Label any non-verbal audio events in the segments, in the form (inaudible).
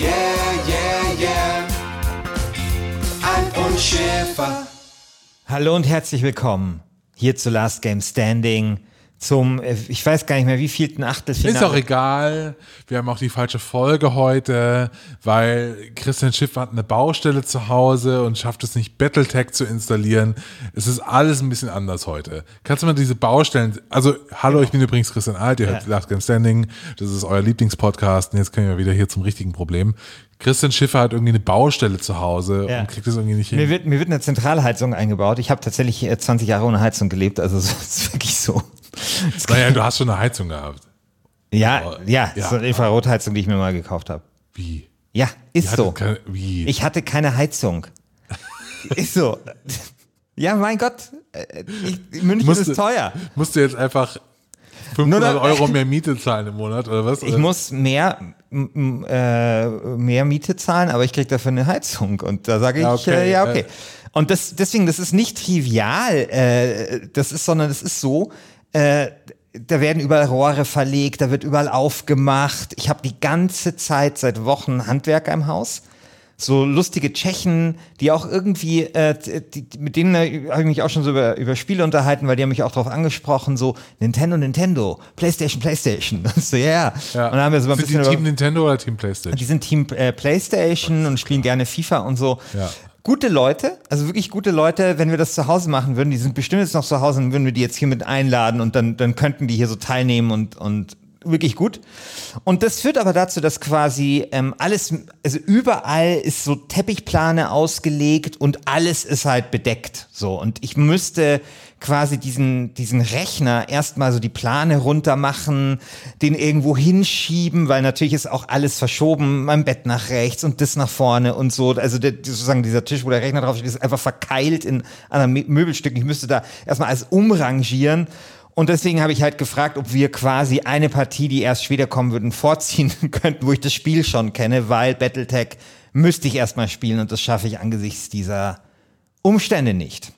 yeah, yeah, yeah. Alf und Schäfer. Hallo und herzlich willkommen hier zu Last Game Standing zum, äh, ich weiß gar nicht mehr, wie vielten Achtelfinale. Ist auch egal. Wir haben auch die falsche Folge heute, weil Christian Schiff hat eine Baustelle zu Hause und schafft es nicht, Battletech zu installieren. Es ist alles ein bisschen anders heute. Kannst du mal diese Baustellen, also hallo, ich bin übrigens Christian Alt, ihr hört ja. Last Game Standing, das ist euer Lieblingspodcast und jetzt können wir wieder hier zum richtigen Problem. Christian Schiffer hat irgendwie eine Baustelle zu Hause ja. und kriegt das irgendwie nicht hin. Mir wird, mir wird eine Zentralheizung eingebaut. Ich habe tatsächlich 20 Jahre ohne Heizung gelebt, also (laughs) es ist wirklich so. Naja, du hast schon eine Heizung gehabt. Ja, Aber, ja, ja, so eine Infrarotheizung, die ich mir mal gekauft habe. Wie? Ja, ist so. Keine, wie? Ich hatte keine Heizung. (laughs) ist so. Ja, mein Gott, äh, ich, München musste, ist teuer. Musst du jetzt einfach 500 noch, Euro mehr (laughs) Miete zahlen im Monat oder was? Ich muss mehr, äh, mehr Miete zahlen, aber ich kriege dafür eine Heizung und da sage ich, ja, okay. Äh, ja, okay. Und das, deswegen, das ist nicht trivial, äh, das ist, sondern es ist so, äh, da werden überall Rohre verlegt, da wird überall aufgemacht. Ich habe die ganze Zeit seit Wochen Handwerker im Haus. So lustige Tschechen, die auch irgendwie, äh, die, mit denen äh, habe ich mich auch schon so über, über Spiele unterhalten, weil die haben mich auch darauf angesprochen, so Nintendo, Nintendo, PlayStation, PlayStation. (laughs) so, yeah. ja. Und dann haben wir so ein sind bisschen die Team Nintendo oder Team PlayStation? Die sind Team äh, PlayStation und spielen gerne FIFA und so. Ja gute Leute, also wirklich gute Leute, wenn wir das zu Hause machen würden, die sind bestimmt jetzt noch zu Hause und würden wir die jetzt hier mit einladen und dann, dann könnten die hier so teilnehmen und, und wirklich gut. Und das führt aber dazu, dass quasi ähm, alles, also überall ist so Teppichplane ausgelegt und alles ist halt bedeckt. So. Und ich müsste quasi diesen, diesen Rechner erstmal so die Plane runter machen, den irgendwo hinschieben, weil natürlich ist auch alles verschoben, mein Bett nach rechts und das nach vorne und so. Also der, sozusagen dieser Tisch, wo der Rechner drauf steht, ist einfach verkeilt in anderen Möbelstücken. Ich müsste da erstmal alles umrangieren. Und deswegen habe ich halt gefragt, ob wir quasi eine Partie, die erst später kommen würden, vorziehen (laughs) könnten, wo ich das Spiel schon kenne, weil Battletech müsste ich erstmal spielen und das schaffe ich angesichts dieser Umstände nicht. Ja,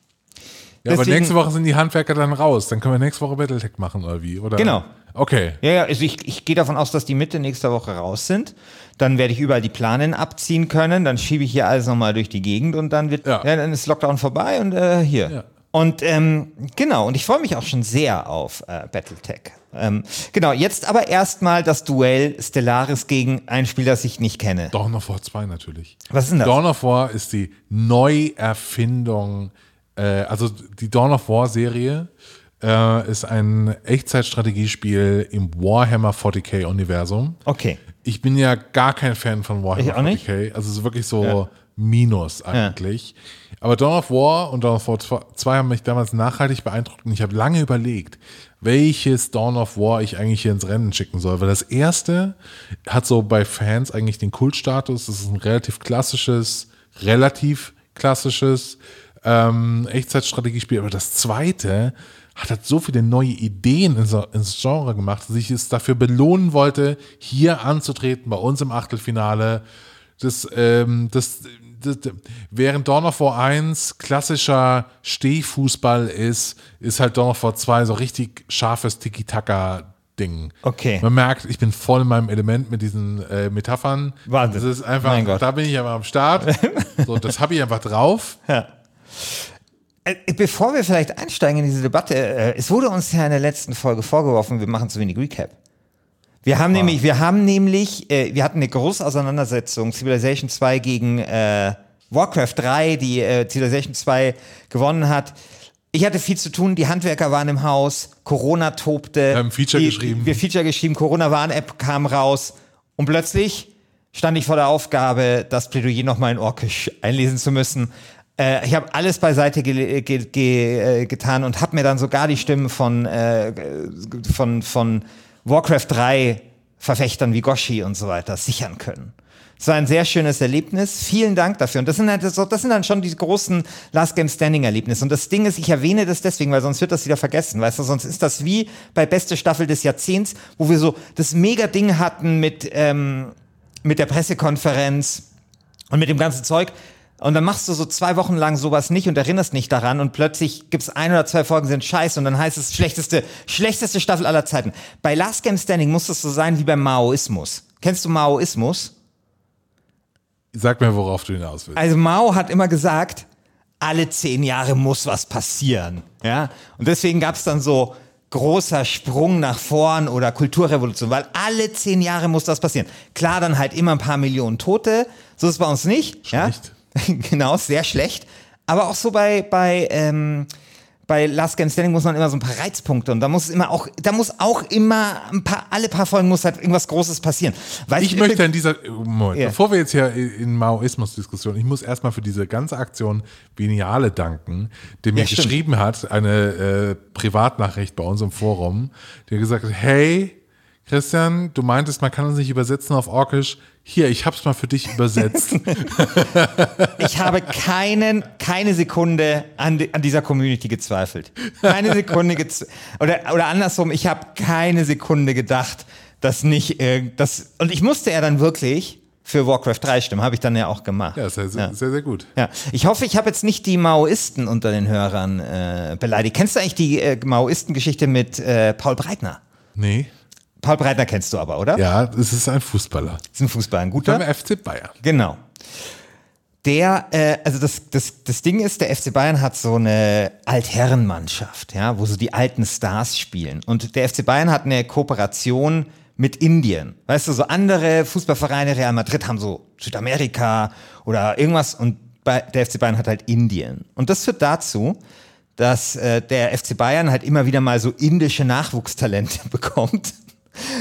Deswegen, aber nächste Woche sind die Handwerker dann raus. Dann können wir nächste Woche Battletech machen, oder wie? Oder? Genau. Okay. Ja, ja, also ich, ich gehe davon aus, dass die Mitte nächster Woche raus sind. Dann werde ich überall die Planen abziehen können. Dann schiebe ich hier alles nochmal durch die Gegend und dann wird, ja. ja dann ist Lockdown vorbei und äh, hier. Ja. Und ähm, genau, und ich freue mich auch schon sehr auf äh, Battletech. Ähm, genau, jetzt aber erstmal das Duell Stellaris gegen ein Spiel, das ich nicht kenne. Dawn of War 2 natürlich. Was ist denn das? Dawn of War ist die Neuerfindung, äh, also die Dawn of War Serie äh, ist ein Echtzeitstrategiespiel im Warhammer 40k Universum. Okay. Ich bin ja gar kein Fan von Warhammer 40k. Also es ist wirklich so ja. Minus eigentlich. Ja. Aber Dawn of War und Dawn of War 2 haben mich damals nachhaltig beeindruckt und ich habe lange überlegt, welches Dawn of War ich eigentlich hier ins Rennen schicken soll. Weil das erste hat so bei Fans eigentlich den Kultstatus. Das ist ein relativ klassisches, relativ klassisches ähm, Echtzeitstrategiespiel. Aber das zweite hat halt so viele neue Ideen ins, ins Genre gemacht, dass ich es dafür belohnen wollte, hier anzutreten bei uns im Achtelfinale. Das, ähm, das während Dawn of War 1 klassischer Stehfußball ist, ist halt Dawn of War 2 so richtig scharfes Tiki-Taka Ding. Okay. Man merkt, ich bin voll in meinem Element mit diesen äh, Metaphern. Wahnsinn. Das ist einfach, da bin ich aber am Start. (laughs) so, das habe ich einfach drauf. Ja. Äh, bevor wir vielleicht einsteigen in diese Debatte, äh, es wurde uns ja in der letzten Folge vorgeworfen, wir machen zu wenig Recap. Wir haben nämlich, wir haben nämlich, äh, wir hatten eine große Auseinandersetzung, Civilization 2 gegen äh, Warcraft 3, die äh, Civilization 2 gewonnen hat. Ich hatte viel zu tun, die Handwerker waren im Haus, Corona tobte. Wir haben Feature die, geschrieben. Wir Feature geschrieben, Corona-Warn-App kam raus und plötzlich stand ich vor der Aufgabe, das Plädoyer nochmal in Orkisch einlesen zu müssen. Äh, ich habe alles beiseite ge ge ge äh, getan und habe mir dann sogar die Stimmen von, äh, von, von Warcraft 3 Verfechtern wie Goshi und so weiter sichern können. Es war ein sehr schönes Erlebnis. Vielen Dank dafür. Und das sind, halt so, das sind dann schon die großen Last Game Standing Erlebnisse. Und das Ding ist, ich erwähne das deswegen, weil sonst wird das wieder vergessen. Weißt du, sonst ist das wie bei beste Staffel des Jahrzehnts, wo wir so das mega Ding hatten mit, ähm, mit der Pressekonferenz und mit dem ganzen Zeug. Und dann machst du so zwei Wochen lang sowas nicht und erinnerst nicht daran und plötzlich gibt's ein oder zwei Folgen sind scheiße und dann heißt es schlechteste, schlechteste Staffel aller Zeiten. Bei Last Game Standing muss es so sein wie beim Maoismus. Kennst du Maoismus? Sag mir, worauf du hinaus willst. Also Mao hat immer gesagt, alle zehn Jahre muss was passieren. Ja? Und deswegen gab's dann so großer Sprung nach vorn oder Kulturrevolution, weil alle zehn Jahre muss das passieren. Klar, dann halt immer ein paar Millionen Tote. So ist es bei uns nicht. Schlecht. Ja? (laughs) genau, sehr schlecht. Aber auch so bei, bei ähm, bei Last Game Standing muss man immer so ein paar Reizpunkte und da muss immer auch, da muss auch immer ein paar, alle paar Folgen muss halt irgendwas Großes passieren. Weil ich, ich möchte in dieser, Moment, ja. bevor wir jetzt hier in Maoismus-Diskussion, ich muss erstmal für diese ganze Aktion Veniale danken, der mir ja, geschrieben hat, eine äh, Privatnachricht bei uns im Forum, der gesagt hat, hey, Christian, du meintest, man kann uns nicht übersetzen auf Orkisch. Hier, ich hab's mal für dich übersetzt. (laughs) ich habe keinen, keine Sekunde an, an dieser Community gezweifelt. Keine Sekunde gezweifelt. Oder, oder andersrum, ich habe keine Sekunde gedacht, dass nicht, äh, das, und ich musste ja dann wirklich für Warcraft 3 stimmen, habe ich dann ja auch gemacht. Ja, sehr, sehr, ja. sehr, sehr gut. Ja. Ich hoffe, ich habe jetzt nicht die Maoisten unter den Hörern äh, beleidigt. Kennst du eigentlich die äh, Maoisten-Geschichte mit äh, Paul Breitner? Nee. Paul Breitner kennst du aber, oder? Ja, es ist ein Fußballer. Das ist ein Fußballer, ein guter. Beim FC Bayern. Genau. Der, äh, also das, das, das Ding ist, der FC Bayern hat so eine Altherrenmannschaft, ja, wo so die alten Stars spielen. Und der FC Bayern hat eine Kooperation mit Indien. Weißt du, so andere Fußballvereine, Real Madrid haben so Südamerika oder irgendwas und der FC Bayern hat halt Indien. Und das führt dazu, dass äh, der FC Bayern halt immer wieder mal so indische Nachwuchstalente (laughs) bekommt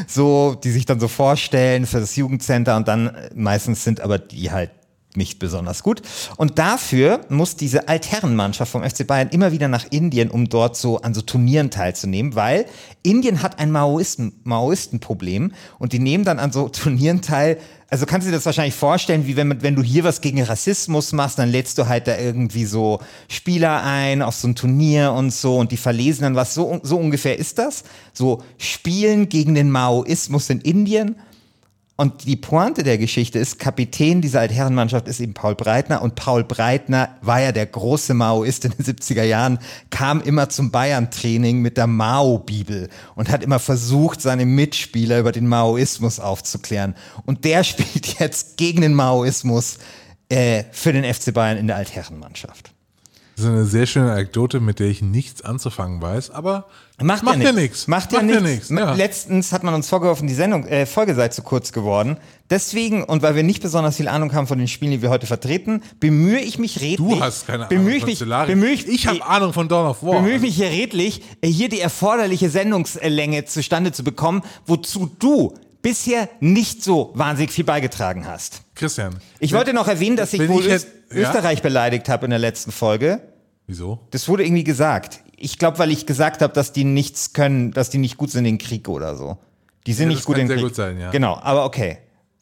so, die sich dann so vorstellen für das Jugendcenter und dann meistens sind aber die halt nicht besonders gut. Und dafür muss diese Altherrenmannschaft vom FC Bayern immer wieder nach Indien, um dort so an so Turnieren teilzunehmen, weil Indien hat ein Maoisten, Maoistenproblem und die nehmen dann an so (laughs) Turnieren teil, also kannst du dir das wahrscheinlich vorstellen, wie wenn, wenn du hier was gegen Rassismus machst, dann lädst du halt da irgendwie so Spieler ein auf so ein Turnier und so und die verlesen dann was. So, so ungefähr ist das. So Spielen gegen den Maoismus in Indien und die Pointe der Geschichte ist, Kapitän dieser Altherrenmannschaft ist eben Paul Breitner und Paul Breitner war ja der große Maoist in den 70er Jahren, kam immer zum Bayern-Training mit der Mao-Bibel und hat immer versucht, seine Mitspieler über den Maoismus aufzuklären. Und der (laughs) spielt jetzt gegen den Maoismus äh, für den FC Bayern in der Altherrenmannschaft. Das ist eine sehr schöne Anekdote, mit der ich nichts anzufangen weiß, aber macht, macht ja nichts. Macht ja nichts. Ja Letztens hat man uns vorgeworfen, die Sendung, äh, Folge sei zu kurz geworden. Deswegen, und weil wir nicht besonders viel Ahnung haben von den Spielen, die wir heute vertreten, bemühe ich mich redlich. Du hast keine Ahnung von mich, bemühe ich, ich habe Ahnung von Dawn of War. Bemühe ich mich hier redlich, äh, hier die erforderliche Sendungslänge zustande zu bekommen, wozu du bisher nicht so wahnsinnig viel beigetragen hast. Christian. Ich wollte noch erwähnen, dass ich wohl ich jetzt, Österreich ja? beleidigt habe in der letzten Folge. Wieso? Das wurde irgendwie gesagt. Ich glaube, weil ich gesagt habe, dass die nichts können, dass die nicht gut sind in den Krieg oder so. Die sind ja, nicht gut in Krieg. Gut sein, ja. Genau, aber okay.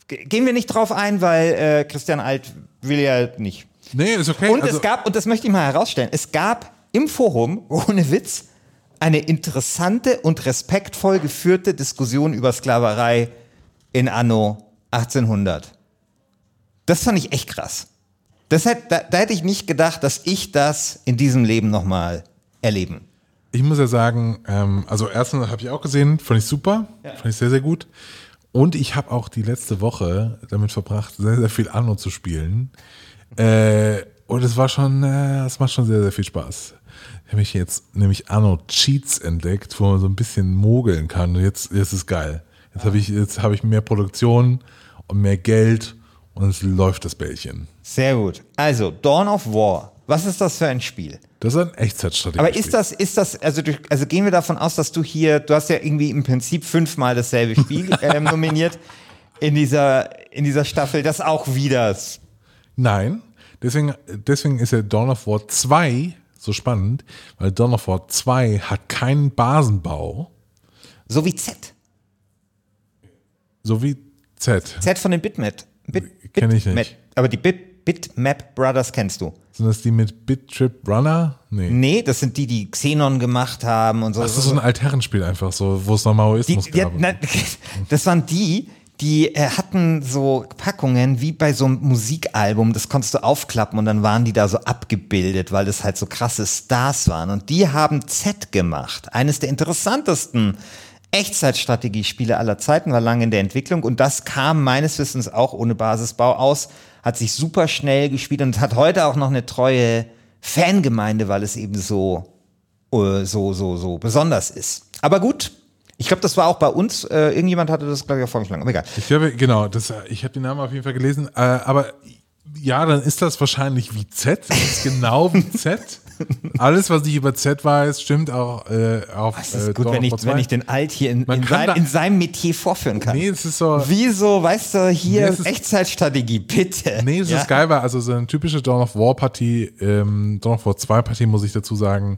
Gehen wir nicht drauf ein, weil äh, Christian Alt will ja nicht. Nee, ist okay. Und also es gab, und das möchte ich mal herausstellen, es gab im Forum, (laughs) ohne Witz, eine interessante und respektvoll geführte Diskussion über Sklaverei in Anno 1800. Das fand ich echt krass. Das hätte, da, da hätte ich nicht gedacht, dass ich das in diesem Leben nochmal erleben. Ich muss ja sagen, ähm, also erstens habe ich auch gesehen, fand ich super, ja. fand ich sehr, sehr gut. Und ich habe auch die letzte Woche damit verbracht, sehr, sehr viel Anno zu spielen. Äh, und es war schon, äh, es macht schon sehr, sehr viel Spaß. Ich habe mich jetzt nämlich Anno Cheats entdeckt, wo man so ein bisschen mogeln kann. Und jetzt, jetzt ist es geil. Jetzt habe ich, jetzt habe ich mehr Produktion und mehr Geld und es läuft das Bällchen. Sehr gut. Also, Dawn of War. Was ist das für ein Spiel? Das ist ein Echtzeitstrategie. Aber ist das, ist das, also, du, also gehen wir davon aus, dass du hier, du hast ja irgendwie im Prinzip fünfmal dasselbe Spiel (laughs) ähm, nominiert in dieser, in dieser Staffel, das auch wieder. Nein, deswegen, deswegen ist ja Dawn of War 2 so spannend, weil Dawn of War 2 hat keinen Basenbau. So wie Z. So wie Z. Z von den Bitmap. Bit, Kenn ich nicht. Aber die Bit, Bitmap Brothers kennst du. Sind das die mit BitTrip Runner? Nee. Nee, das sind die, die Xenon gemacht haben und so. Das ist so ein Altherrenspiel einfach, so, wo es noch Maoismus die, gab. Ja, (laughs) das waren die, die äh, hatten so Packungen wie bei so einem Musikalbum, das konntest du aufklappen und dann waren die da so abgebildet, weil das halt so krasse Stars waren. Und die haben Z gemacht. Eines der interessantesten Echtzeitstrategiespiele aller Zeiten, war lange in der Entwicklung und das kam meines Wissens auch ohne Basisbau aus, hat sich super schnell gespielt und hat heute auch noch eine treue Fangemeinde, weil es eben so, äh, so, so, so besonders ist. Aber gut, ich glaube, das war auch bei uns. Äh, irgendjemand hatte das, glaube ich, auch vorgeschlagen. Aber egal. Ich glaube, genau. Das, ich habe den Namen auf jeden Fall gelesen. Äh, aber ja, dann ist das wahrscheinlich wie Z. Das ist genau wie Z. (laughs) (laughs) Alles, was ich über Z weiß, stimmt auch äh, auf. Das ist äh, gut, wenn ich, wenn ich den Alt hier in, in, sein, in, seinem Metier vorführen kann. Nee, es ist so. Wieso, weißt du, hier nee, Echtzeitstrategie, bitte. Nee, es ja? ist geil, weil also so eine typische Dawn of War Partie, ähm, Dawn of War 2 Partie, muss ich dazu sagen,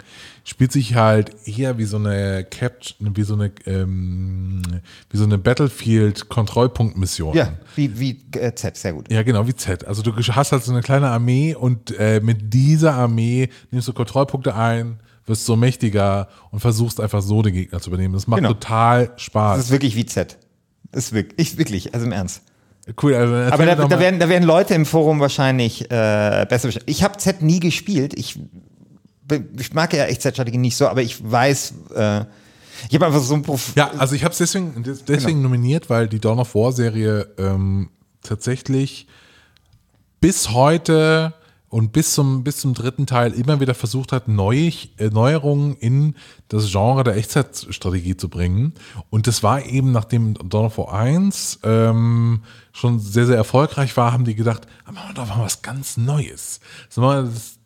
spielt sich halt eher wie so eine Cap, wie so eine, ähm, wie so eine Battlefield-Kontrollpunkt-Mission. Ja, wie, wie äh, Z, sehr gut. Ja, genau, wie Z. Also du hast halt so eine kleine Armee und äh, mit dieser Armee nimmst du Kontrollpunkte ein, wirst so mächtiger und versuchst einfach so den Gegner zu übernehmen. Das macht genau. total Spaß. Das ist wirklich wie Z. Das ist wirklich, wirklich, also im Ernst. Cool, also aber da, da, werden, da werden Leute im Forum wahrscheinlich äh, besser. Ich habe Z nie gespielt. Ich ich mag ja Echtzeitstrategie nicht so, aber ich weiß, äh, ich habe einfach so ein Prof Ja, also ich habe es deswegen, deswegen genau. nominiert, weil die Dawn of War Serie ähm, tatsächlich bis heute und bis zum, bis zum dritten Teil immer wieder versucht hat, Neu, äh, Neuerungen in das Genre der Echtzeitstrategie zu bringen. Und das war eben, nachdem Dawn of War 1 ähm, schon sehr, sehr erfolgreich war, haben die gedacht, ah, machen wir doch mal was ganz Neues.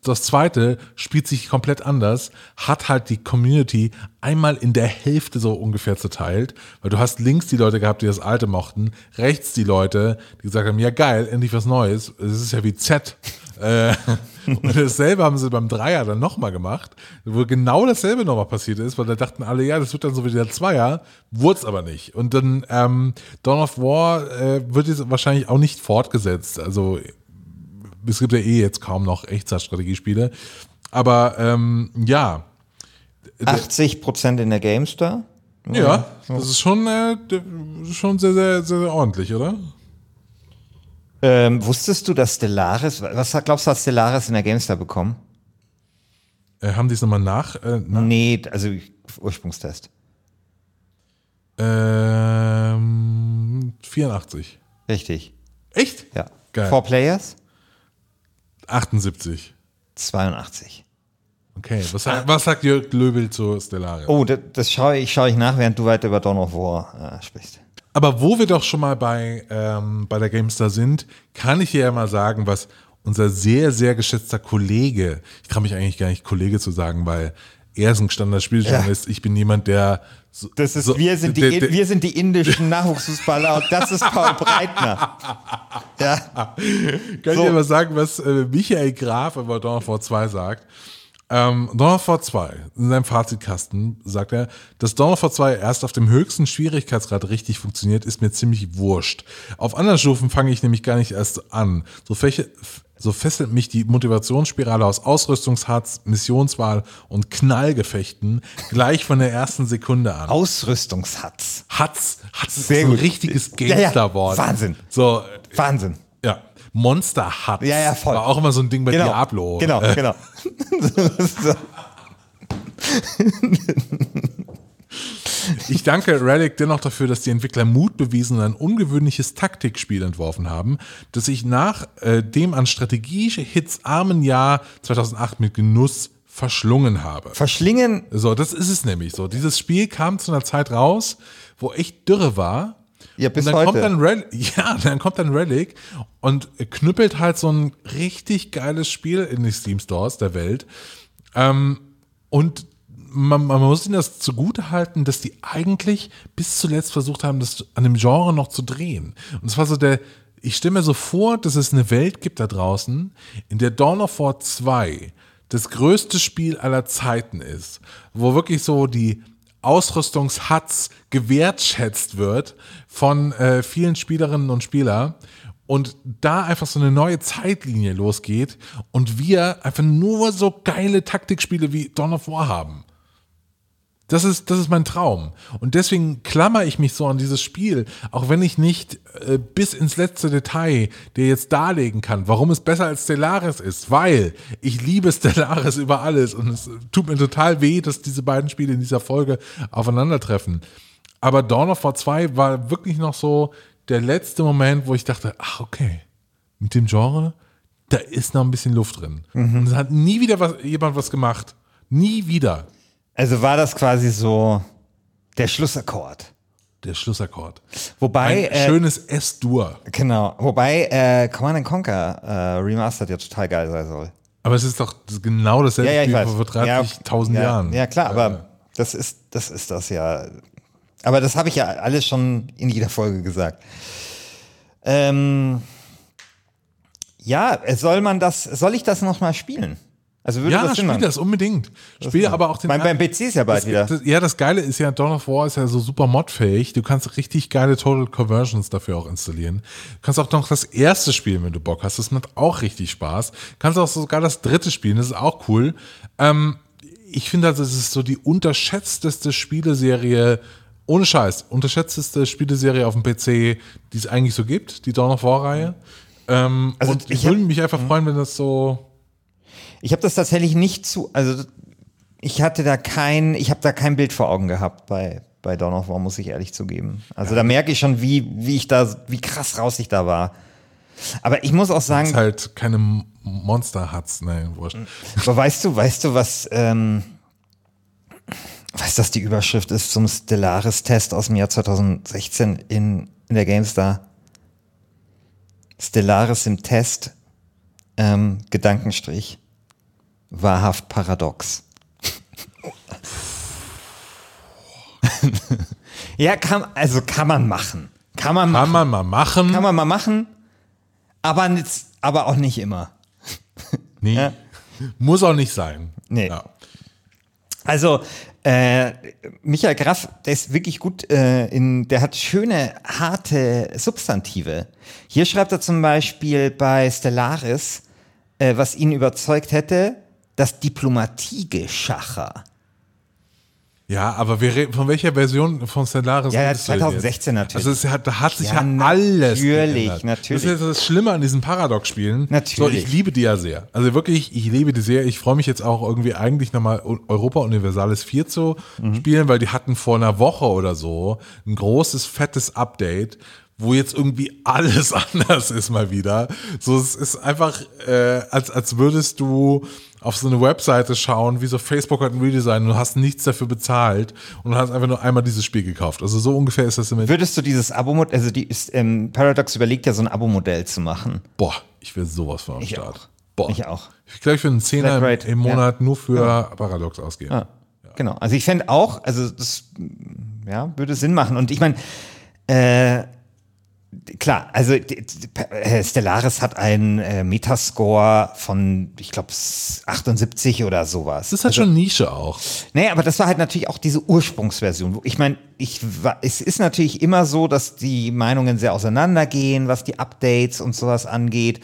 Das, zweite spielt sich komplett anders, hat halt die Community einmal in der Hälfte so ungefähr zerteilt, weil du hast links die Leute gehabt, die das alte mochten, rechts die Leute, die gesagt haben, ja geil, endlich was Neues. Es ist ja wie Z. Äh, (laughs) (laughs) und dasselbe haben sie beim Dreier dann nochmal gemacht, wo genau dasselbe nochmal passiert ist, weil da dachten alle, ja, das wird dann so wie der Zweier, wurde es aber nicht. Und dann ähm, Dawn of War äh, wird jetzt wahrscheinlich auch nicht fortgesetzt. Also es gibt ja eh jetzt kaum noch Echtzeitstrategiespiele. Aber ähm, ja. 80 Prozent in der GameStar? Ja, das ist schon, äh, schon sehr, sehr, sehr, sehr ordentlich, oder? Ähm, wusstest du, dass Stellaris, was glaubst du, hat Stellaris in der GameStar bekommen? Äh, haben die es nochmal nach, äh, nach? Nee, also Ursprungstest. Ähm, 84. Richtig. Echt? Ja. Geil. Four Players? 78. 82. Okay, was, ah. was sagt Jörg Löbel zu Stellaris? Oh, das, das schaue ich, schaue ich nach, während du weiter über Dawn of War äh, sprichst. Aber wo wir doch schon mal bei, ähm, bei der GameStar sind, kann ich dir ja mal sagen, was unser sehr, sehr geschätzter Kollege, ich kann mich eigentlich gar nicht Kollege zu sagen, weil er ist ein gestandener Spieljournalist. Ja. Ich bin jemand, der. So, das ist, so, wir, sind die, der, der, wir sind die indischen Nachwuchsfußballer und das ist Paul Breitner. Ja. (laughs) Kann so. ich dir mal sagen, was äh, Michael Graf über Dawn War 2 sagt? Ähm, Dawn of War 2, in seinem Fazitkasten sagt er, dass Dawn of War 2 erst auf dem höchsten Schwierigkeitsgrad richtig funktioniert, ist mir ziemlich wurscht. Auf anderen Stufen fange ich nämlich gar nicht erst an. So, fäche, so fesselt mich die Motivationsspirale aus Ausrüstungshatz, Missionswahl und Knallgefechten gleich von der ersten Sekunde an. Ausrüstungshatz. Hatz, Hatz ist Sehr so ein richtiges GameStar-Wort. Ja, ja. Wahnsinn. So, Wahnsinn. Monster Hut. Ja, ja, voll. War auch immer so ein Ding bei genau. Diablo. Genau, äh. (laughs) genau. Ich danke Relic dennoch dafür, dass die Entwickler Mut bewiesen und ein ungewöhnliches Taktikspiel entworfen haben, das ich nach äh, dem an Strategie-Hits armen Jahr 2008 mit Genuss verschlungen habe. Verschlingen? So, das ist es nämlich so. Dieses Spiel kam zu einer Zeit raus, wo echt Dürre war Ja, bis und dann heute. kommt dann Relic, (laughs) ja, dann kommt dann Relic und knüppelt halt so ein richtig geiles Spiel in die Steam Stores der Welt. Ähm, und man, man muss ihnen das zugute halten, dass die eigentlich bis zuletzt versucht haben, das an dem Genre noch zu drehen. Und es war so der, ich stelle mir so vor, dass es eine Welt gibt da draußen, in der Dawn of War 2 das größte Spiel aller Zeiten ist, wo wirklich so die Ausrüstungshatz gewertschätzt wird von äh, vielen Spielerinnen und Spielern und da einfach so eine neue Zeitlinie losgeht und wir einfach nur so geile Taktikspiele wie Dawn of War haben. Das ist, das ist mein Traum. Und deswegen klammer ich mich so an dieses Spiel, auch wenn ich nicht äh, bis ins letzte Detail dir jetzt darlegen kann, warum es besser als Stellaris ist, weil ich liebe (laughs) Stellaris über alles und es tut mir total weh, dass diese beiden Spiele in dieser Folge aufeinandertreffen. Aber Dawn of War 2 war wirklich noch so der letzte Moment, wo ich dachte, ach okay, mit dem Genre, da ist noch ein bisschen Luft drin. Mhm. Und es hat nie wieder was, jemand was gemacht. Nie wieder. Also war das quasi so der Schlussakkord. Der Schlussakkord. Wobei. Ein äh, schönes S-Dur. Genau. Wobei äh, Command Conquer äh, Remastered ja total geil sein soll. Aber es ist doch genau dasselbe ja, ja, Spiel vor 30.000 ja, Jahren. Ja, klar, aber das ist, das ist das ja. Aber das habe ich ja alles schon in jeder Folge gesagt. Ähm, ja, soll man das, soll ich das nochmal spielen? Also würde ja, das spiel das unbedingt. Spiel aber auch den. Mein, beim PC ist ja bald das, wieder. Das, ja, das Geile ist ja, Dawn of War ist ja so super modfähig. Du kannst richtig geile Total Conversions dafür auch installieren. Du kannst auch noch das erste spielen, wenn du Bock hast. Das macht auch richtig Spaß. Du kannst auch sogar das dritte spielen. Das ist auch cool. Ähm, ich finde, also, es ist so die unterschätzteste Spieleserie ohne Scheiß, unterschätzteste Spieleserie auf dem PC, die es eigentlich so gibt, die Dawn of War-Reihe. Ähm, also und ich würde mich einfach mhm. freuen, wenn das so ich habe das tatsächlich nicht zu, also ich hatte da kein, ich habe da kein Bild vor Augen gehabt bei, bei Dawn of War, muss ich ehrlich zugeben. Also ja. da merke ich schon, wie, wie ich da, wie krass raus ich da war. Aber ich muss auch sagen. Das halt keine Monster hat's, nein, wurscht. Aber weißt du, weißt du, was, ähm, was das die Überschrift ist zum Stellaris-Test aus dem Jahr 2016 in, in der GameStar? Stellaris im Test, ähm, Gedankenstrich wahrhaft paradox. ja, kann, also kann man machen. Kann man, kann man mal machen. Kann man mal machen, aber, nicht, aber auch nicht immer. Nee. Ja. Muss auch nicht sein. Nee. Ja. Also, äh, Michael Graff, der ist wirklich gut äh, in, der hat schöne, harte Substantive. Hier schreibt er zum Beispiel bei Stellaris, äh, was ihn überzeugt hätte, das Diplomatiegeschacher. Ja, aber wir reden, von welcher Version von Stellaris Ja, ja 2016 natürlich. Also hat, da hat sich ja, ja alles Natürlich, geändert. natürlich. Das ist das Schlimme an diesen Paradox-Spielen. Natürlich. So, ich liebe die ja sehr. Also wirklich, ich liebe die sehr. Ich freue mich jetzt auch irgendwie eigentlich nochmal Europa Universalis 4 zu mhm. spielen, weil die hatten vor einer Woche oder so ein großes, fettes Update, wo jetzt irgendwie alles (laughs) anders ist mal wieder. So, es ist einfach, äh, als, als würdest du auf so eine Webseite schauen, wie so Facebook hat ein Redesign und du hast nichts dafür bezahlt und du hast einfach nur einmal dieses Spiel gekauft. Also so ungefähr ist das im Würdest du dieses Abo-Modell, also die ist, ähm, Paradox überlegt ja so ein Abo-Modell zu machen. Boah, ich will sowas von am ich Start. Auch. Boah. Ich auch. Ich glaube, ich will einen Zehner im, im Monat ja. nur für ja. Paradox ausgeben. Ja. Genau. Also ich fände auch, also das ja, würde Sinn machen. Und ich meine, äh, klar, also Stellaris hat einen äh, Metascore von, ich glaube, 78 oder sowas. Das ist halt also, schon Nische auch. Nee, aber das war halt natürlich auch diese Ursprungsversion. Ich meine, ich es ist natürlich immer so, dass die Meinungen sehr auseinandergehen, was die Updates und sowas angeht.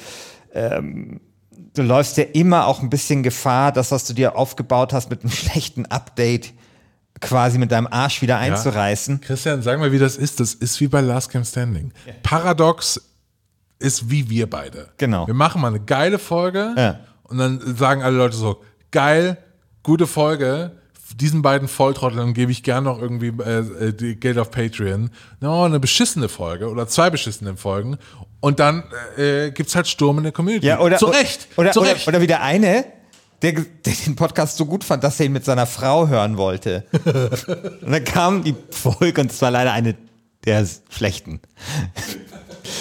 Ähm, du läufst ja immer auch ein bisschen Gefahr, dass was du dir aufgebaut hast mit einem (laughs) schlechten Update quasi mit deinem Arsch wieder einzureißen. Ja. Christian, sag mal, wie das ist. Das ist wie bei Last Camp Standing. Ja. Paradox ist wie wir beide. Genau. Wir machen mal eine geile Folge ja. und dann sagen alle Leute so, geil, gute Folge. Diesen beiden Volltrotteln gebe ich gern noch irgendwie äh, äh Geld auf Patreon. No, eine beschissene Folge oder zwei beschissene Folgen. Und dann äh, gibt es halt Sturm in der Community. Ja, oder, zu Recht. Oder, zu oder, Recht. oder wieder eine, der, der den Podcast so gut fand, dass er ihn mit seiner Frau hören wollte. (laughs) und dann kam die Folge und es war leider eine der schlechten.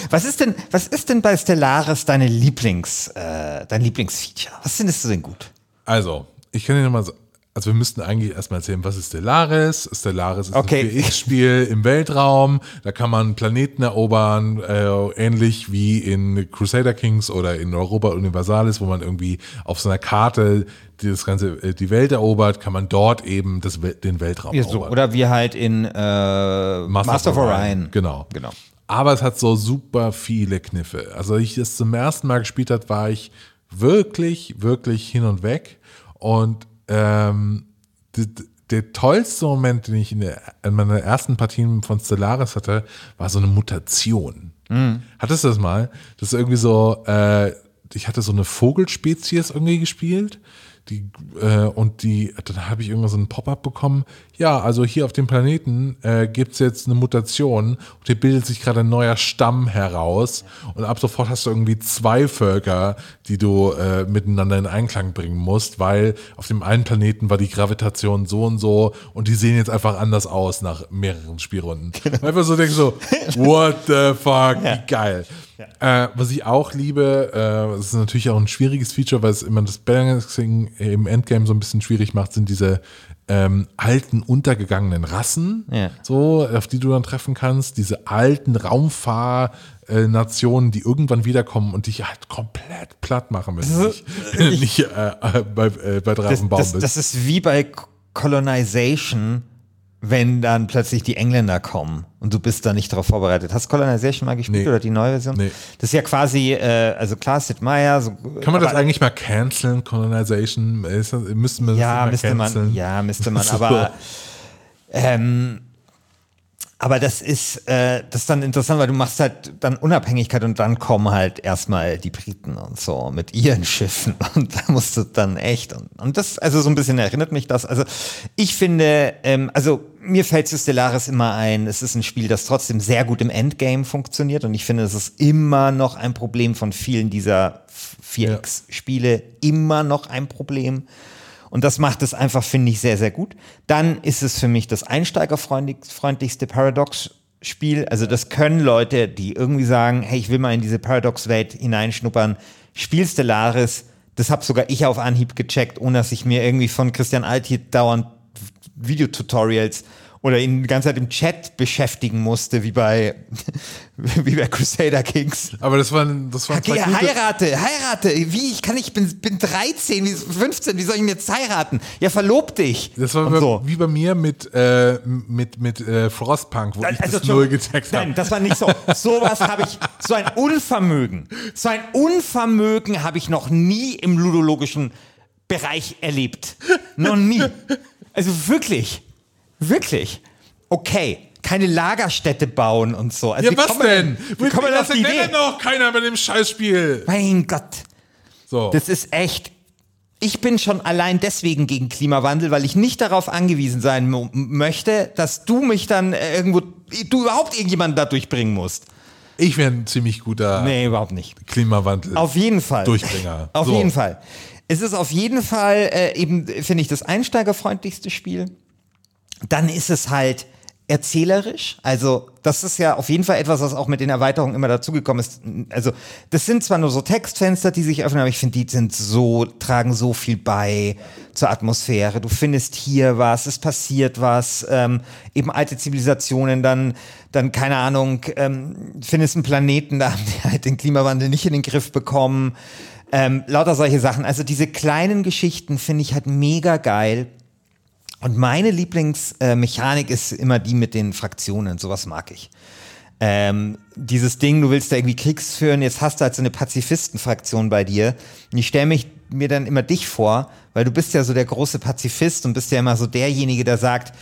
Was ist denn, was ist denn bei Stellaris deine Lieblings, äh, dein Lieblingsfeature? Was findest du denn gut? Also, ich kann dir nochmal sagen, also wir müssten eigentlich erstmal erzählen, was ist Stellaris? Stellaris ist okay. ein 4X-Spiel im Weltraum. Da kann man Planeten erobern, äh, ähnlich wie in Crusader Kings oder in Europa Universalis, wo man irgendwie auf so einer Karte die das ganze äh, die Welt erobert, kann man dort eben das, den Weltraum ja, so, erobern. Oder wie halt in äh, Master, Master of Orion. Genau. genau. Aber es hat so super viele Kniffe. Also ich das zum ersten Mal gespielt hat, war ich wirklich, wirklich hin und weg. Und ähm, die, der tollste Moment, den ich in, der, in meiner ersten Partien von Stellaris hatte, war so eine Mutation. Mhm. Hattest du das mal? Das ist irgendwie so, äh, ich hatte so eine Vogelspezies irgendwie gespielt die, äh, und die, dann habe ich irgendwann so ein Pop-up bekommen. Ja, also hier auf dem Planeten äh, gibt es jetzt eine Mutation und hier bildet sich gerade ein neuer Stamm heraus. Und ab sofort hast du irgendwie zwei Völker, die du äh, miteinander in Einklang bringen musst, weil auf dem einen Planeten war die Gravitation so und so und die sehen jetzt einfach anders aus nach mehreren Spielrunden. (laughs) Einfach so denkst so, what the fuck, wie geil. Ja. Äh, was ich auch liebe, äh, das ist natürlich auch ein schwieriges Feature, weil es immer das Balancing im Endgame so ein bisschen schwierig macht, sind diese ähm, alten, untergegangenen Rassen, ja. so, auf die du dann treffen kannst, diese alten Raumfahrnationen, die irgendwann wiederkommen und dich halt komplett platt machen, wenn du nicht, (laughs) nicht äh, äh, bei, äh, bei Drachenbaum das, das, bist. Das ist wie bei Colonization wenn dann plötzlich die Engländer kommen und du bist da nicht darauf vorbereitet. Hast du Colonization mal gespielt nee. oder die neue Version? Nee. Das ist ja quasi, äh, also klar, Sid Meier. So, Kann man das eigentlich mal canceln, Colonization? wir das ja, müsste man, ja, müsste man, aber ähm, aber das ist, äh, das ist dann interessant, weil du machst halt dann Unabhängigkeit und dann kommen halt erstmal die Briten und so mit ihren (laughs) Schiffen und da musst du dann echt und, und das, also so ein bisschen erinnert mich das. Also ich finde, ähm, also mir fällt zu Stellaris immer ein, es ist ein Spiel, das trotzdem sehr gut im Endgame funktioniert und ich finde, es ist immer noch ein Problem von vielen dieser 4X-Spiele, ja. immer noch ein Problem. Und das macht es einfach, finde ich, sehr, sehr gut. Dann ist es für mich das einsteigerfreundlichste Paradox-Spiel. Also das können Leute, die irgendwie sagen, hey, ich will mal in diese Paradox-Welt hineinschnuppern. Spiel Stellaris, das habe sogar ich auf Anhieb gecheckt, ohne dass ich mir irgendwie von Christian Alt dauernd Videotutorials oder ihn die ganze Zeit im Chat beschäftigen musste, wie bei, (laughs) wie bei Crusader Kings. Aber das waren, das waren okay, heirate, heirate. Wie? Ich kann nicht, bin, bin 13, 15, wie soll ich ihn jetzt heiraten? Ja, verlob dich. Das war bei, so. wie bei mir mit, äh, mit, mit äh, Frostpunk, wo also, ich das null getextet habe. Nein, das war nicht so. Sowas habe ich, so ein Unvermögen, so ein Unvermögen habe ich noch nie im ludologischen Bereich erlebt. Noch nie. Also wirklich. Wirklich? Okay. Keine Lagerstätte bauen und so. Also ja, was denn? Wie, kommen das denn noch keiner bei dem Scheißspiel? Mein Gott. So. Das ist echt. Ich bin schon allein deswegen gegen Klimawandel, weil ich nicht darauf angewiesen sein möchte, dass du mich dann irgendwo, du überhaupt irgendjemanden da durchbringen musst. Ich wäre ein ziemlich guter nee, überhaupt nicht. Klimawandel. Auf jeden Fall. Durchbringer. auf so. jeden Fall. Es ist auf jeden Fall äh, eben, finde ich, das einsteigerfreundlichste Spiel dann ist es halt erzählerisch. Also das ist ja auf jeden Fall etwas, was auch mit den Erweiterungen immer dazugekommen ist. Also das sind zwar nur so Textfenster, die sich öffnen, aber ich finde, die sind so, tragen so viel bei zur Atmosphäre. Du findest hier was, es passiert was, ähm, eben alte Zivilisationen, dann, dann keine Ahnung, ähm, findest einen Planeten, da (laughs) haben die halt den Klimawandel nicht in den Griff bekommen. Ähm, lauter solche Sachen. Also diese kleinen Geschichten finde ich halt mega geil. Und meine Lieblingsmechanik äh, ist immer die mit den Fraktionen. Sowas mag ich. Ähm, dieses Ding, du willst da irgendwie Kriegs führen, jetzt hast du halt so eine Pazifistenfraktion bei dir. Und ich stelle mich mir dann immer dich vor, weil du bist ja so der große Pazifist und bist ja immer so derjenige, der sagt,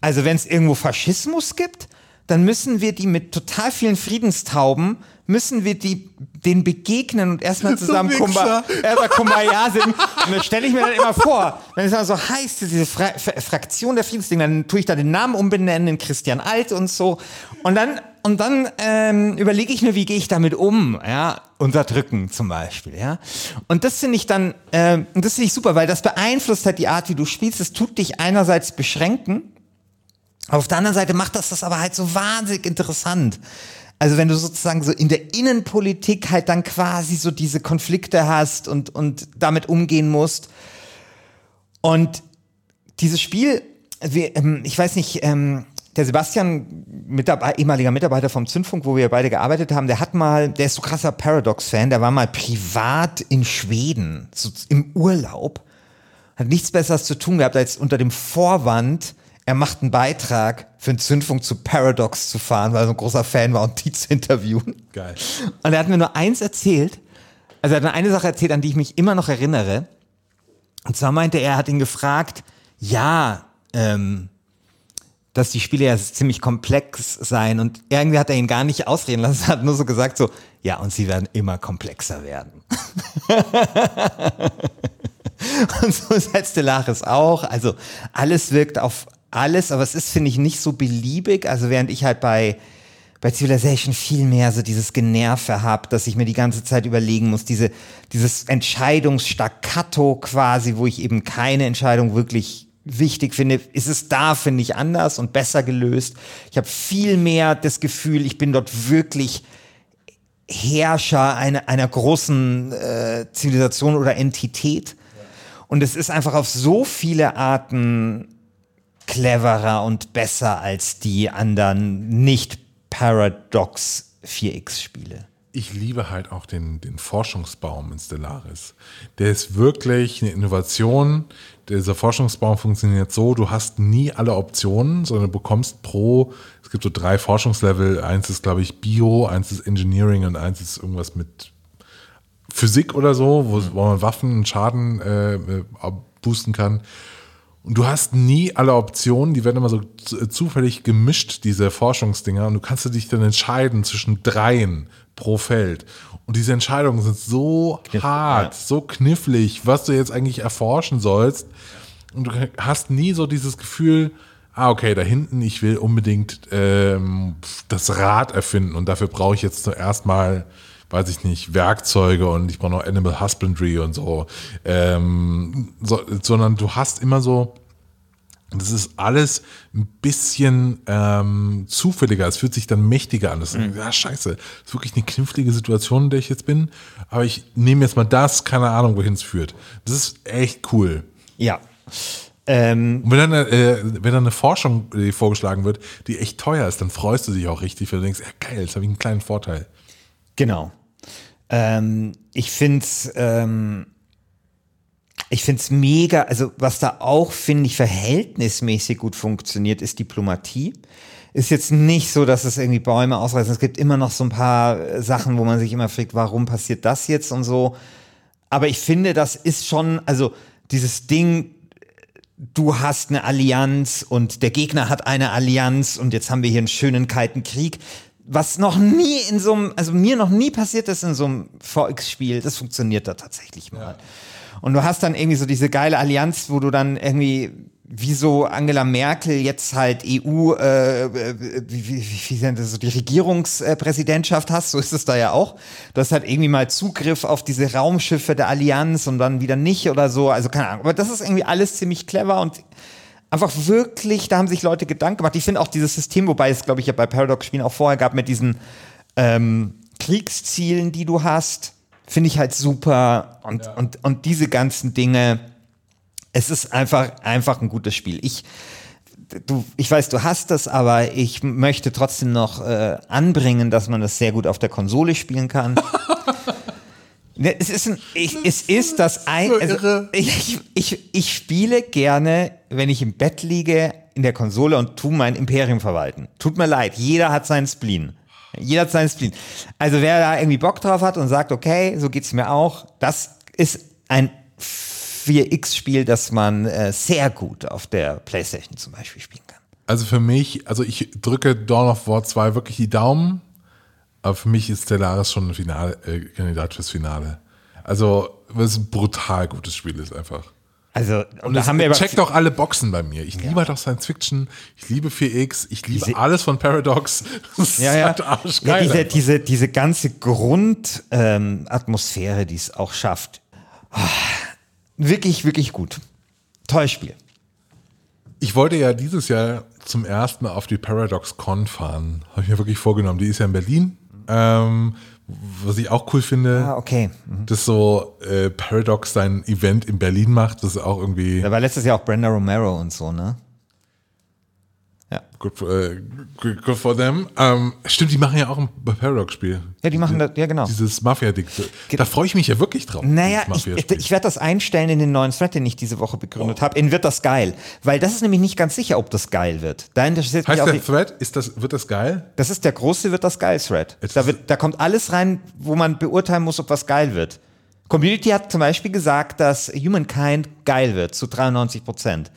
also wenn es irgendwo Faschismus gibt, dann müssen wir die mit total vielen Friedenstauben müssen wir die, den begegnen und erstmal (laughs) zusammen Kumba, (laughs) erstmal Kumbaya singen. (laughs) Und das stelle ich mir dann immer vor, wenn es dann so heißt, diese Fra Fraktion der Friedensdinge, dann tue ich da den Namen umbenennen in Christian Alt und so. Und dann, und dann ähm, überlege ich mir, wie gehe ich damit um, ja, unterdrücken zum Beispiel, ja. Und das finde ich dann, äh, das finde ich super, weil das beeinflusst halt die Art, wie du spielst. Es tut dich einerseits beschränken, Auf der anderen Seite macht das das aber halt so wahnsinnig interessant. Also wenn du sozusagen so in der Innenpolitik halt dann quasi so diese Konflikte hast und, und damit umgehen musst. Und dieses Spiel, wir, ähm, ich weiß nicht, ähm, der Sebastian, Mitarbeiter, ehemaliger Mitarbeiter vom Zündfunk, wo wir beide gearbeitet haben, der hat mal, der ist so krasser Paradox-Fan, der war mal privat in Schweden, so im Urlaub, hat nichts Besseres zu tun gehabt, als unter dem Vorwand, er macht einen Beitrag für den Zündfunk zu Paradox zu fahren, weil er so ein großer Fan war und die zu interviewen. Geil. Und er hat mir nur eins erzählt, also er hat mir eine Sache erzählt, an die ich mich immer noch erinnere. Und zwar meinte er, er hat ihn gefragt, ja, ähm, dass die Spiele ja ziemlich komplex seien und irgendwie hat er ihn gar nicht ausreden lassen, hat nur so gesagt so, ja, und sie werden immer komplexer werden. (laughs) und so ist halt Stellaris auch, also alles wirkt auf alles, aber es ist, finde ich, nicht so beliebig. Also während ich halt bei, bei Civilization viel mehr so dieses Generve habe, dass ich mir die ganze Zeit überlegen muss, diese, dieses Entscheidungsstaccato quasi, wo ich eben keine Entscheidung wirklich wichtig finde, ist es da, finde ich, anders und besser gelöst. Ich habe viel mehr das Gefühl, ich bin dort wirklich Herrscher einer, einer großen äh, Zivilisation oder Entität. Und es ist einfach auf so viele Arten cleverer und besser als die anderen nicht Paradox 4X-Spiele. Ich liebe halt auch den, den Forschungsbaum in Stellaris. Der ist wirklich eine Innovation. Dieser Forschungsbaum funktioniert so, du hast nie alle Optionen, sondern du bekommst pro, es gibt so drei Forschungslevel, eins ist, glaube ich, Bio, eins ist Engineering und eins ist irgendwas mit Physik oder so, wo, wo man Waffen und Schaden äh, äh boosten kann. Und du hast nie alle Optionen, die werden immer so zufällig gemischt, diese Forschungsdinger. Und du kannst dich dann entscheiden zwischen dreien pro Feld. Und diese Entscheidungen sind so Kniff, hart, ja. so knifflig, was du jetzt eigentlich erforschen sollst. Und du hast nie so dieses Gefühl, ah, okay, da hinten, ich will unbedingt ähm, das Rad erfinden und dafür brauche ich jetzt zuerst mal weiß ich nicht, Werkzeuge und ich brauche noch Animal Husbandry und so, ähm, so sondern du hast immer so, das ist alles ein bisschen ähm, zufälliger. Es fühlt sich dann mächtiger an. Das ist, mhm. ja, scheiße. Das ist wirklich eine knifflige Situation, in der ich jetzt bin. Aber ich nehme jetzt mal das, keine Ahnung, wohin es führt. Das ist echt cool. Ja. Ähm, Und wenn dann, äh, wenn dann eine Forschung die vorgeschlagen wird, die echt teuer ist, dann freust du dich auch richtig, weil du denkst, ja geil, jetzt habe ich einen kleinen Vorteil. Genau. Ähm, ich finde es ähm, ich find's mega, also was da auch, finde ich, verhältnismäßig gut funktioniert, ist Diplomatie. Ist jetzt nicht so, dass es irgendwie Bäume ausreißen. Es gibt immer noch so ein paar Sachen, wo man sich immer fragt, warum passiert das jetzt und so. Aber ich finde, das ist schon, also dieses Ding, du hast eine Allianz und der Gegner hat eine Allianz und jetzt haben wir hier einen schönen kalten Krieg was noch nie in so einem, also mir noch nie passiert ist in so einem VX-Spiel, das funktioniert da tatsächlich mal. Ja. Und du hast dann irgendwie so diese geile Allianz, wo du dann irgendwie wie so Angela Merkel jetzt halt EU, äh, äh wie, wie, wie sind das so die Regierungspräsidentschaft hast, so ist es da ja auch. Du hast halt irgendwie mal Zugriff auf diese Raumschiffe der Allianz und dann wieder nicht oder so. Also keine Ahnung. Aber das ist irgendwie alles ziemlich clever und einfach wirklich, da haben sich Leute Gedanken gemacht. Ich finde auch dieses System, wobei es, glaube ich, ja bei Paradox-Spielen auch vorher gab, mit diesen ähm, Kriegszielen, die du hast, finde ich halt super. Und, ja. und, und diese ganzen Dinge, es ist einfach, einfach ein gutes Spiel. Ich, du, ich weiß, du hast das, aber ich möchte trotzdem noch äh, anbringen, dass man das sehr gut auf der Konsole spielen kann. (laughs) Ne, es ist, ein, ich, es ist das ein. Also, ich, ich, ich spiele gerne, wenn ich im Bett liege, in der Konsole und tu mein Imperium verwalten. Tut mir leid, jeder hat seinen Spleen. Jeder hat seinen Spleen. Also wer da irgendwie Bock drauf hat und sagt, okay, so geht's mir auch, das ist ein 4X-Spiel, das man äh, sehr gut auf der Playstation zum Beispiel spielen kann. Also für mich, also ich drücke Dawn of War 2 wirklich die Daumen aber für mich ist Stellaris schon ein Finale, äh, Kandidat fürs Finale. Also, weil es ein brutal gutes Spiel ist einfach. Also, und da haben wir checkt auch alle Boxen bei mir. Ich ja. liebe halt auch Science Fiction, ich liebe 4X, ich liebe diese, alles von Paradox. (laughs) Das ja, ja. Halt ja diese, diese, diese ganze Grundatmosphäre, ähm, die es auch schafft. Oh, wirklich, wirklich gut. Tolles Spiel. Ich wollte ja dieses Jahr zum ersten Mal auf die Paradox Con fahren. Habe ich mir wirklich vorgenommen. Die ist ja in Berlin. Ähm, was ich auch cool finde, ah, okay. Mhm. dass so äh, Paradox sein Event in Berlin macht, das ist auch irgendwie. Da war letztes Jahr auch Brenda Romero und so, ne? Ja. Good for, äh, good for them. Ähm, stimmt, die machen ja auch ein Paradox-Spiel. Ja, die machen das, ja genau. Dieses Mafia-Ding. Da freue ich mich ja wirklich drauf. Naja, ich, ich werde das einstellen in den neuen Thread, den ich diese Woche begründet oh. habe. In wird das geil. Weil das ist nämlich nicht ganz sicher, ob das geil wird. Da interessiert heißt mich der Thread, ist das, wird das geil? Das ist der große wird das geil Thread. Da, wird, da kommt alles rein, wo man beurteilen muss, ob was geil wird. Community hat zum Beispiel gesagt, dass Humankind geil wird, zu 93 Prozent.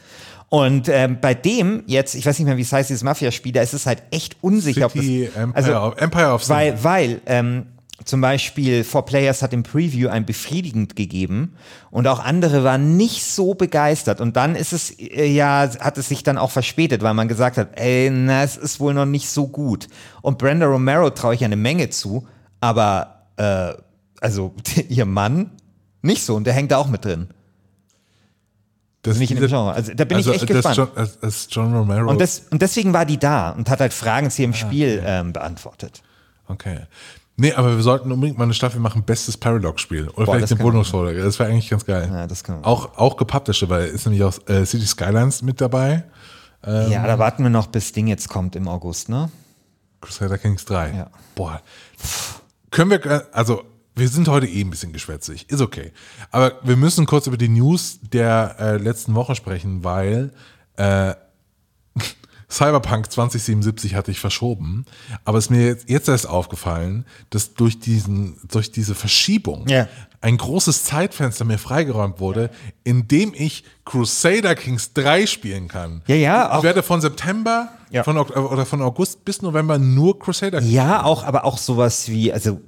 Und ähm, bei dem jetzt, ich weiß nicht mehr, wie es heißt, dieses Mafia-Spiel, da ist es halt echt unsicher, City, ob das, Empire, also, of, Empire of Sin. Weil, weil ähm, zum Beispiel For Players hat im Preview ein befriedigend gegeben und auch andere waren nicht so begeistert. Und dann ist es äh, ja, hat es sich dann auch verspätet, weil man gesagt hat, ey, na, es ist wohl noch nicht so gut. Und Brenda Romero traue ich eine Menge zu, aber äh, also (laughs) ihr Mann nicht so und der hängt da auch mit drin. Das nicht in dem Genre. Also da bin also, ich echt gespannt. John, ist John Romero. Und, das, und deswegen war die da und hat halt Fragen zu ihrem ah, Spiel okay. ähm, beantwortet. Okay. Nee, aber wir sollten unbedingt mal eine Staffel machen, bestes Paradox-Spiel. Oder Boah, vielleicht eine Bonusfolge. Das wäre eigentlich ganz geil. Ja, das kann auch, auch gepublished, weil ist nämlich auch äh, City Skylines mit dabei. Ähm, ja, da warten wir noch, bis Ding jetzt kommt im August, ne? Crusader Kings 3. Ja. Boah. Können wir, also wir sind heute eh ein bisschen geschwätzig, ist okay. Aber wir müssen kurz über die News der äh, letzten Woche sprechen, weil äh, (laughs) Cyberpunk 2077 hatte ich verschoben, aber es ist mir jetzt, jetzt erst aufgefallen, dass durch diesen, durch diese Verschiebung yeah. ein großes Zeitfenster mir freigeräumt wurde, in dem ich Crusader Kings 3 spielen kann. Ja, ja. Ich werde von September ja. von, oder von August bis November nur Crusader Kings. Ja, auch, aber auch sowas wie, also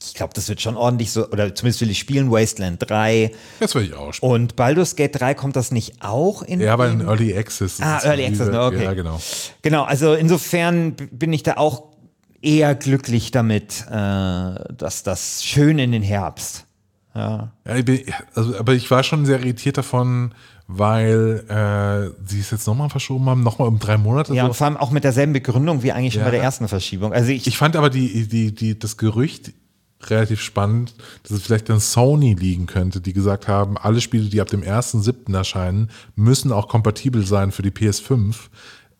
ich glaube, das wird schon ordentlich so, oder zumindest will ich spielen, Wasteland 3. Das will ich auch spielen. Und Baldur's Gate 3 kommt das nicht auch in. Ja, aber in Early Access. Ah, Early Access, ne, okay. Ja, genau. Genau, also insofern bin ich da auch eher glücklich damit, äh, dass das schön in den Herbst. Ja. ja ich bin, also, aber ich war schon sehr irritiert davon, weil äh, sie es jetzt nochmal verschoben haben, nochmal um drei Monate. Ja, so. und vor allem auch mit derselben Begründung wie eigentlich schon bei der ersten Verschiebung. Also ich, ich fand aber die, die, die, das Gerücht relativ spannend, dass es vielleicht an Sony liegen könnte, die gesagt haben, alle Spiele, die ab dem 1.7. erscheinen, müssen auch kompatibel sein für die PS5.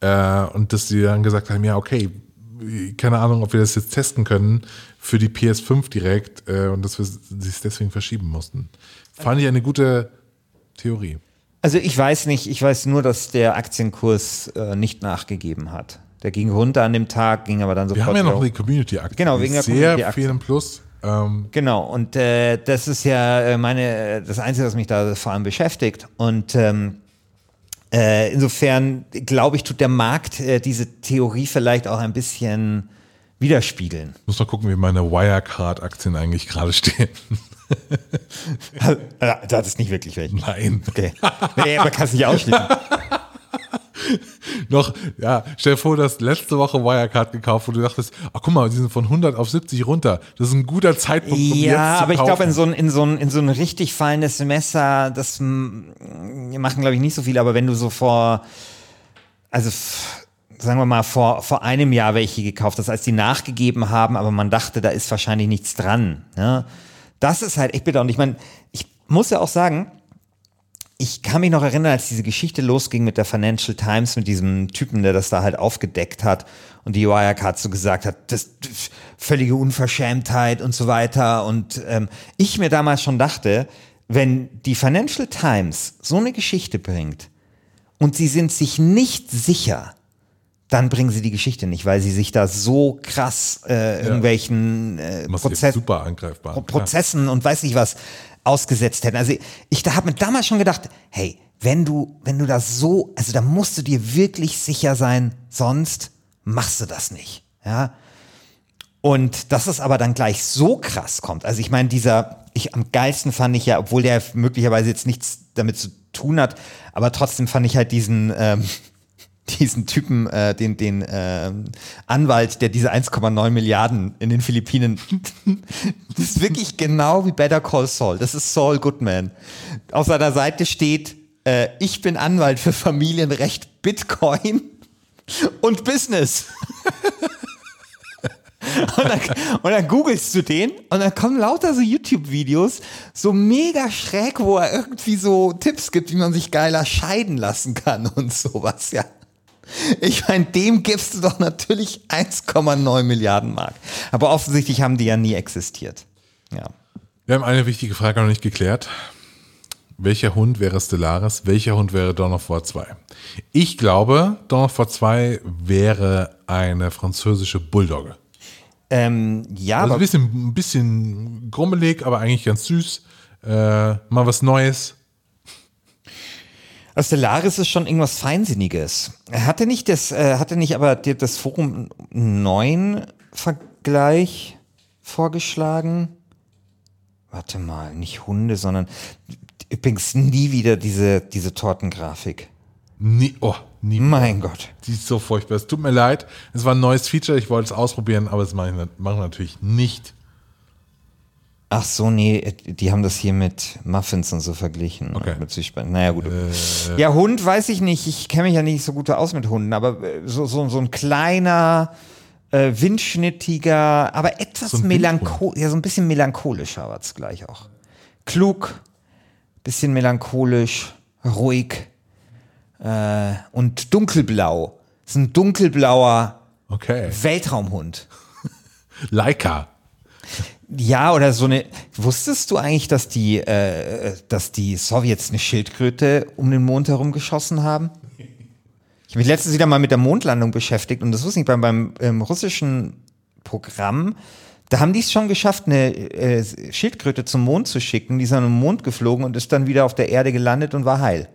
Äh, und dass sie dann gesagt haben, ja, okay, keine Ahnung, ob wir das jetzt testen können für die PS5 direkt äh, und dass wir es deswegen verschieben mussten. Fand ich eine gute Theorie. Also ich weiß nicht, ich weiß nur, dass der Aktienkurs äh, nicht nachgegeben hat. Der ging runter an dem Tag, ging aber dann sofort. Wir haben ja noch die Community-Aktie. Genau, wegen der Sehr viel im Plus. Ähm genau, und äh, das ist ja äh, meine, das Einzige, was mich da vor allem beschäftigt. Und ähm, äh, insofern glaube ich, tut der Markt äh, diese Theorie vielleicht auch ein bisschen widerspiegeln. Ich muss mal gucken, wie meine Wirecard-Aktien eigentlich gerade stehen. (laughs) da ist nicht wirklich welche. Nein. Okay. Nee, man kann es nicht ausschließen. (laughs) (laughs) noch, ja, stell dir vor, du hast letzte Woche Wirecard gekauft, wo du dachtest, ach guck mal, die sind von 100 auf 70 runter. Das ist ein guter Zeitpunkt, um Ja, jetzt zu aber ich glaube, in so ein, in so ein, in so ein richtig fallendes Messer, das machen, glaube ich, nicht so viel, aber wenn du so vor, also, sagen wir mal, vor, vor einem Jahr welche gekauft hast, als die nachgegeben haben, aber man dachte, da ist wahrscheinlich nichts dran. Ja? Das ist halt echt bitter. Und ich meine, ich muss ja auch sagen, ich kann mich noch erinnern, als diese Geschichte losging mit der Financial Times, mit diesem Typen, der das da halt aufgedeckt hat und die Wirecard so gesagt hat, das, das völlige Unverschämtheit und so weiter. Und ähm, ich mir damals schon dachte, wenn die Financial Times so eine Geschichte bringt und sie sind sich nicht sicher, dann bringen sie die Geschichte nicht, weil sie sich da so krass äh, irgendwelchen äh, Prozess super angreifbar, Prozessen und weiß nicht was ausgesetzt hätten. Also ich da habe mir damals schon gedacht, hey, wenn du, wenn du das so, also da musst du dir wirklich sicher sein, sonst machst du das nicht. Ja. Und dass es aber dann gleich so krass kommt. Also ich meine, dieser, ich am geilsten fand ich ja, obwohl der möglicherweise jetzt nichts damit zu tun hat, aber trotzdem fand ich halt diesen, ähm, diesen Typen, äh, den, den äh, Anwalt, der diese 1,9 Milliarden in den Philippinen, (laughs) das ist wirklich genau wie Better Call Saul. Das ist Saul Goodman. Auf seiner Seite steht, äh, ich bin Anwalt für Familienrecht Bitcoin. (laughs) und Business. (laughs) Und dann, und dann, googelst du den und dann kommen lauter so YouTube-Videos, so mega schräg, wo er irgendwie so Tipps gibt, wie man sich geiler scheiden lassen kann und sowas, ja. Ich meine, dem gibst du doch natürlich 1,9 Milliarden Mark. Aber offensichtlich haben die ja nie existiert. Ja. Wir haben eine wichtige Frage noch nicht geklärt. Welcher Hund wäre Stellaris? Welcher Hund wäre Dawn of War 2? Ich glaube, Dawn of War 2 wäre eine französische Bulldogge. Ähm, ja, also ein bisschen, ein bisschen grummelig, aber eigentlich ganz süß. Äh, mal was Neues. Stellaris ist schon irgendwas Feinsinniges. Er hatte nicht das, äh, hatte nicht aber das Forum 9 Vergleich vorgeschlagen. Warte mal, nicht Hunde, sondern übrigens nie wieder diese, diese Tortengrafik. Nie, oh, nie. Mein Gott. Die ist so furchtbar. Es tut mir leid. Es war ein neues Feature. Ich wollte es ausprobieren, aber das mache ich natürlich nicht. Ach so, nee, die haben das hier mit Muffins und so verglichen. Okay. Mit Süßspeisen. Naja, gut. Äh, ja, Hund weiß ich nicht. Ich kenne mich ja nicht so gut aus mit Hunden, aber äh, so, so, so ein kleiner, äh, windschnittiger, aber etwas so melancholisch, ja, so ein bisschen melancholischer war es gleich auch. Klug, bisschen melancholisch, ruhig äh, und dunkelblau. Das ist ein dunkelblauer okay. Weltraumhund. (laughs) Leica. Ja, oder so eine. Wusstest du eigentlich, dass die, äh, dass die Sowjets eine Schildkröte um den Mond herum geschossen haben? Ich habe mich letztens wieder mal mit der Mondlandung beschäftigt und das wusste ich beim, beim ähm, russischen Programm. Da haben die es schon geschafft, eine äh, Schildkröte zum Mond zu schicken. Die ist dann im Mond geflogen und ist dann wieder auf der Erde gelandet und war heil.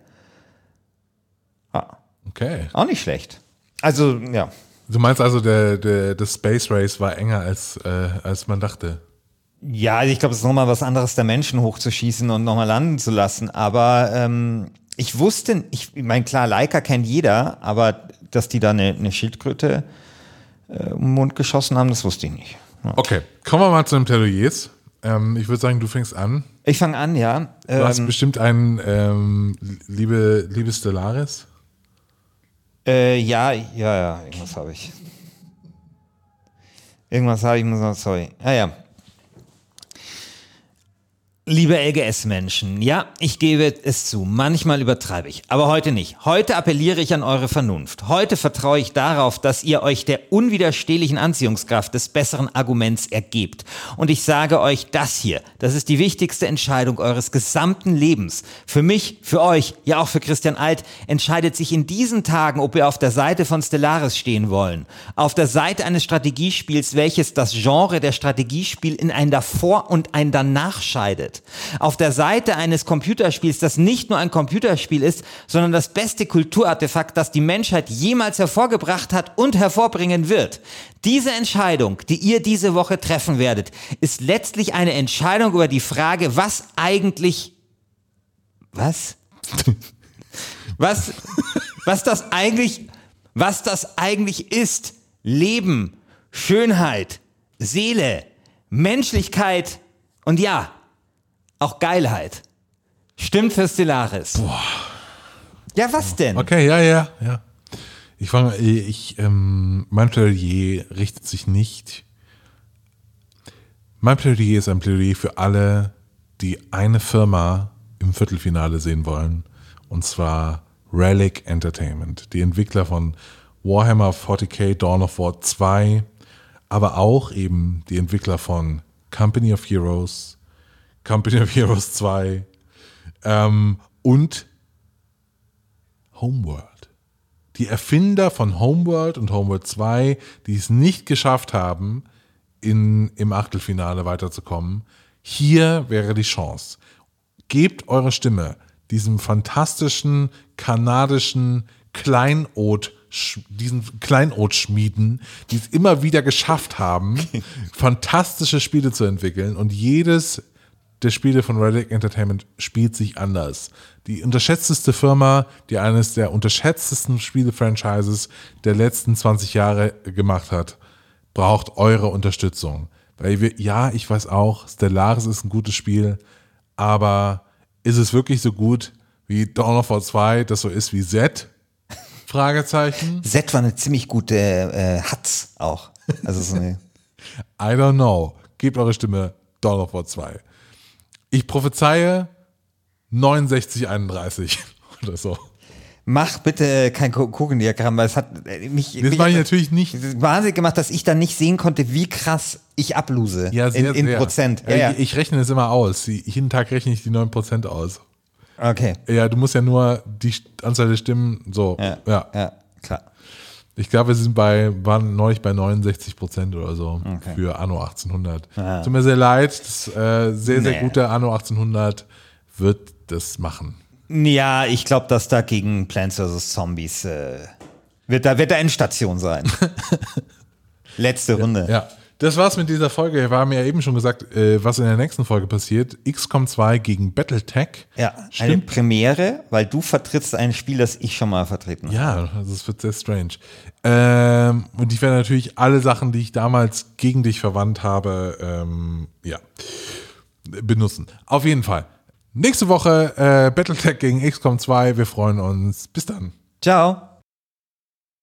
Ah. Okay. Auch nicht schlecht. Also, ja. Du meinst also, der, der, das Space Race war enger als, äh, als man dachte? Ja, also ich glaube, es ist nochmal was anderes, der Menschen hochzuschießen und nochmal landen zu lassen. Aber ähm, ich wusste, ich meine, klar, Leica kennt jeder, aber dass die da eine, eine Schildkröte äh, den Mund geschossen haben, das wusste ich nicht. Ja. Okay, kommen wir mal zu den Plädoyers. Ähm, ich würde sagen, du fängst an. Ich fange an, ja. Du ähm, hast bestimmt einen, ähm, liebe, liebe Stellaris. Äh, ja, ja, ja, irgendwas habe ich. Irgendwas habe ich, muss noch, sorry. Ah ja, Liebe LGS-Menschen, ja, ich gebe es zu, manchmal übertreibe ich, aber heute nicht. Heute appelliere ich an eure Vernunft. Heute vertraue ich darauf, dass ihr euch der unwiderstehlichen Anziehungskraft des besseren Arguments ergebt. Und ich sage euch das hier, das ist die wichtigste Entscheidung eures gesamten Lebens. Für mich, für euch, ja auch für Christian Alt, entscheidet sich in diesen Tagen, ob ihr auf der Seite von Stellaris stehen wollen. Auf der Seite eines Strategiespiels, welches das Genre der Strategiespiel in ein Davor und ein Danach scheidet findet. Auf der Seite eines Computerspiels, das nicht nur ein Computerspiel ist, sondern das beste Kulturartefakt, das die Menschheit jemals hervorgebracht hat und hervorbringen wird. Diese Entscheidung, die ihr diese Woche treffen werdet, ist letztlich eine Entscheidung über die Frage, was eigentlich, was? (laughs) was, was das eigentlich, was das eigentlich ist. Leben, Schönheit, Seele, Menschlichkeit und ja, auch Geilheit. Stimmt für Stellaris. Boah. Ja, was denn? Okay, ja, ja, ja. Ich fange, ich, ähm, mein Plädoyer richtet sich nicht. Mein Plädoyer ist ein Plädoyer für alle, die eine Firma im Viertelfinale sehen wollen. Und zwar Relic Entertainment, die Entwickler von Warhammer 40k Dawn of War 2, aber auch eben die Entwickler von Company of Heroes, Company of Heroes 2 ähm, und Homeworld. Die Erfinder von Homeworld und Homeworld 2, die es nicht geschafft haben, in, im Achtelfinale weiterzukommen, hier wäre die Chance. Gebt eure Stimme diesem fantastischen kanadischen Kleinod diesen Kleinod-Schmieden, die es immer wieder geschafft haben, (laughs) fantastische Spiele zu entwickeln und jedes der Spiele von Relic Entertainment spielt sich anders. Die unterschätzteste Firma, die eines der unterschätztesten Spiele-Franchises der letzten 20 Jahre gemacht hat, braucht eure Unterstützung. Weil wir, ja, ich weiß auch, Stellaris ist ein gutes Spiel, aber ist es wirklich so gut wie Dawn of War 2, das so ist wie Z? Fragezeichen. (laughs) Z war eine ziemlich gute äh, Hatz auch. Also so eine (laughs) I don't know. Gebt eure Stimme Dawn of War 2. Ich prophezeie 6931 (laughs) oder so. Mach bitte kein Kuchendiagramm, weil es hat mich. Das mich mache ich natürlich nicht. Wahnsinnig gemacht, dass ich dann nicht sehen konnte, wie krass ich ablose. Ja, sehr, in, in sehr. Prozent. Ja, ich, ja. ich rechne es immer aus. Jeden Tag rechne ich die 9% aus. Okay. Ja, du musst ja nur die Anzahl der Stimmen so. Ja. ja. ja klar. Ich glaube, wir sind bei, waren neulich bei 69 Prozent oder so Okay. für Anno 1800. Ah. Tut mir sehr leid, das äh, sehr, sehr Nee. gute Anno 1800 wird das machen. Ja, ich glaube, dass da gegen Plants vs. Zombies äh, wird da wird da Endstation sein. (laughs) Letzte Runde. Ja, das war's mit dieser Folge. Wir haben ja eben schon gesagt, äh, was in der nächsten Folge passiert. XCOM 2 gegen Battletech. Ja, eine Stimmt. Premiere, weil du vertrittst ein Spiel, das ich schon mal vertreten habe. Ja, also es wird sehr strange. Ähm, und ich werde natürlich alle Sachen, die ich damals gegen dich verwandt habe, ähm, ja, benutzen. Auf jeden Fall. Nächste Woche äh, Battletech gegen XCOM 2. Wir freuen uns. Bis dann. Ciao.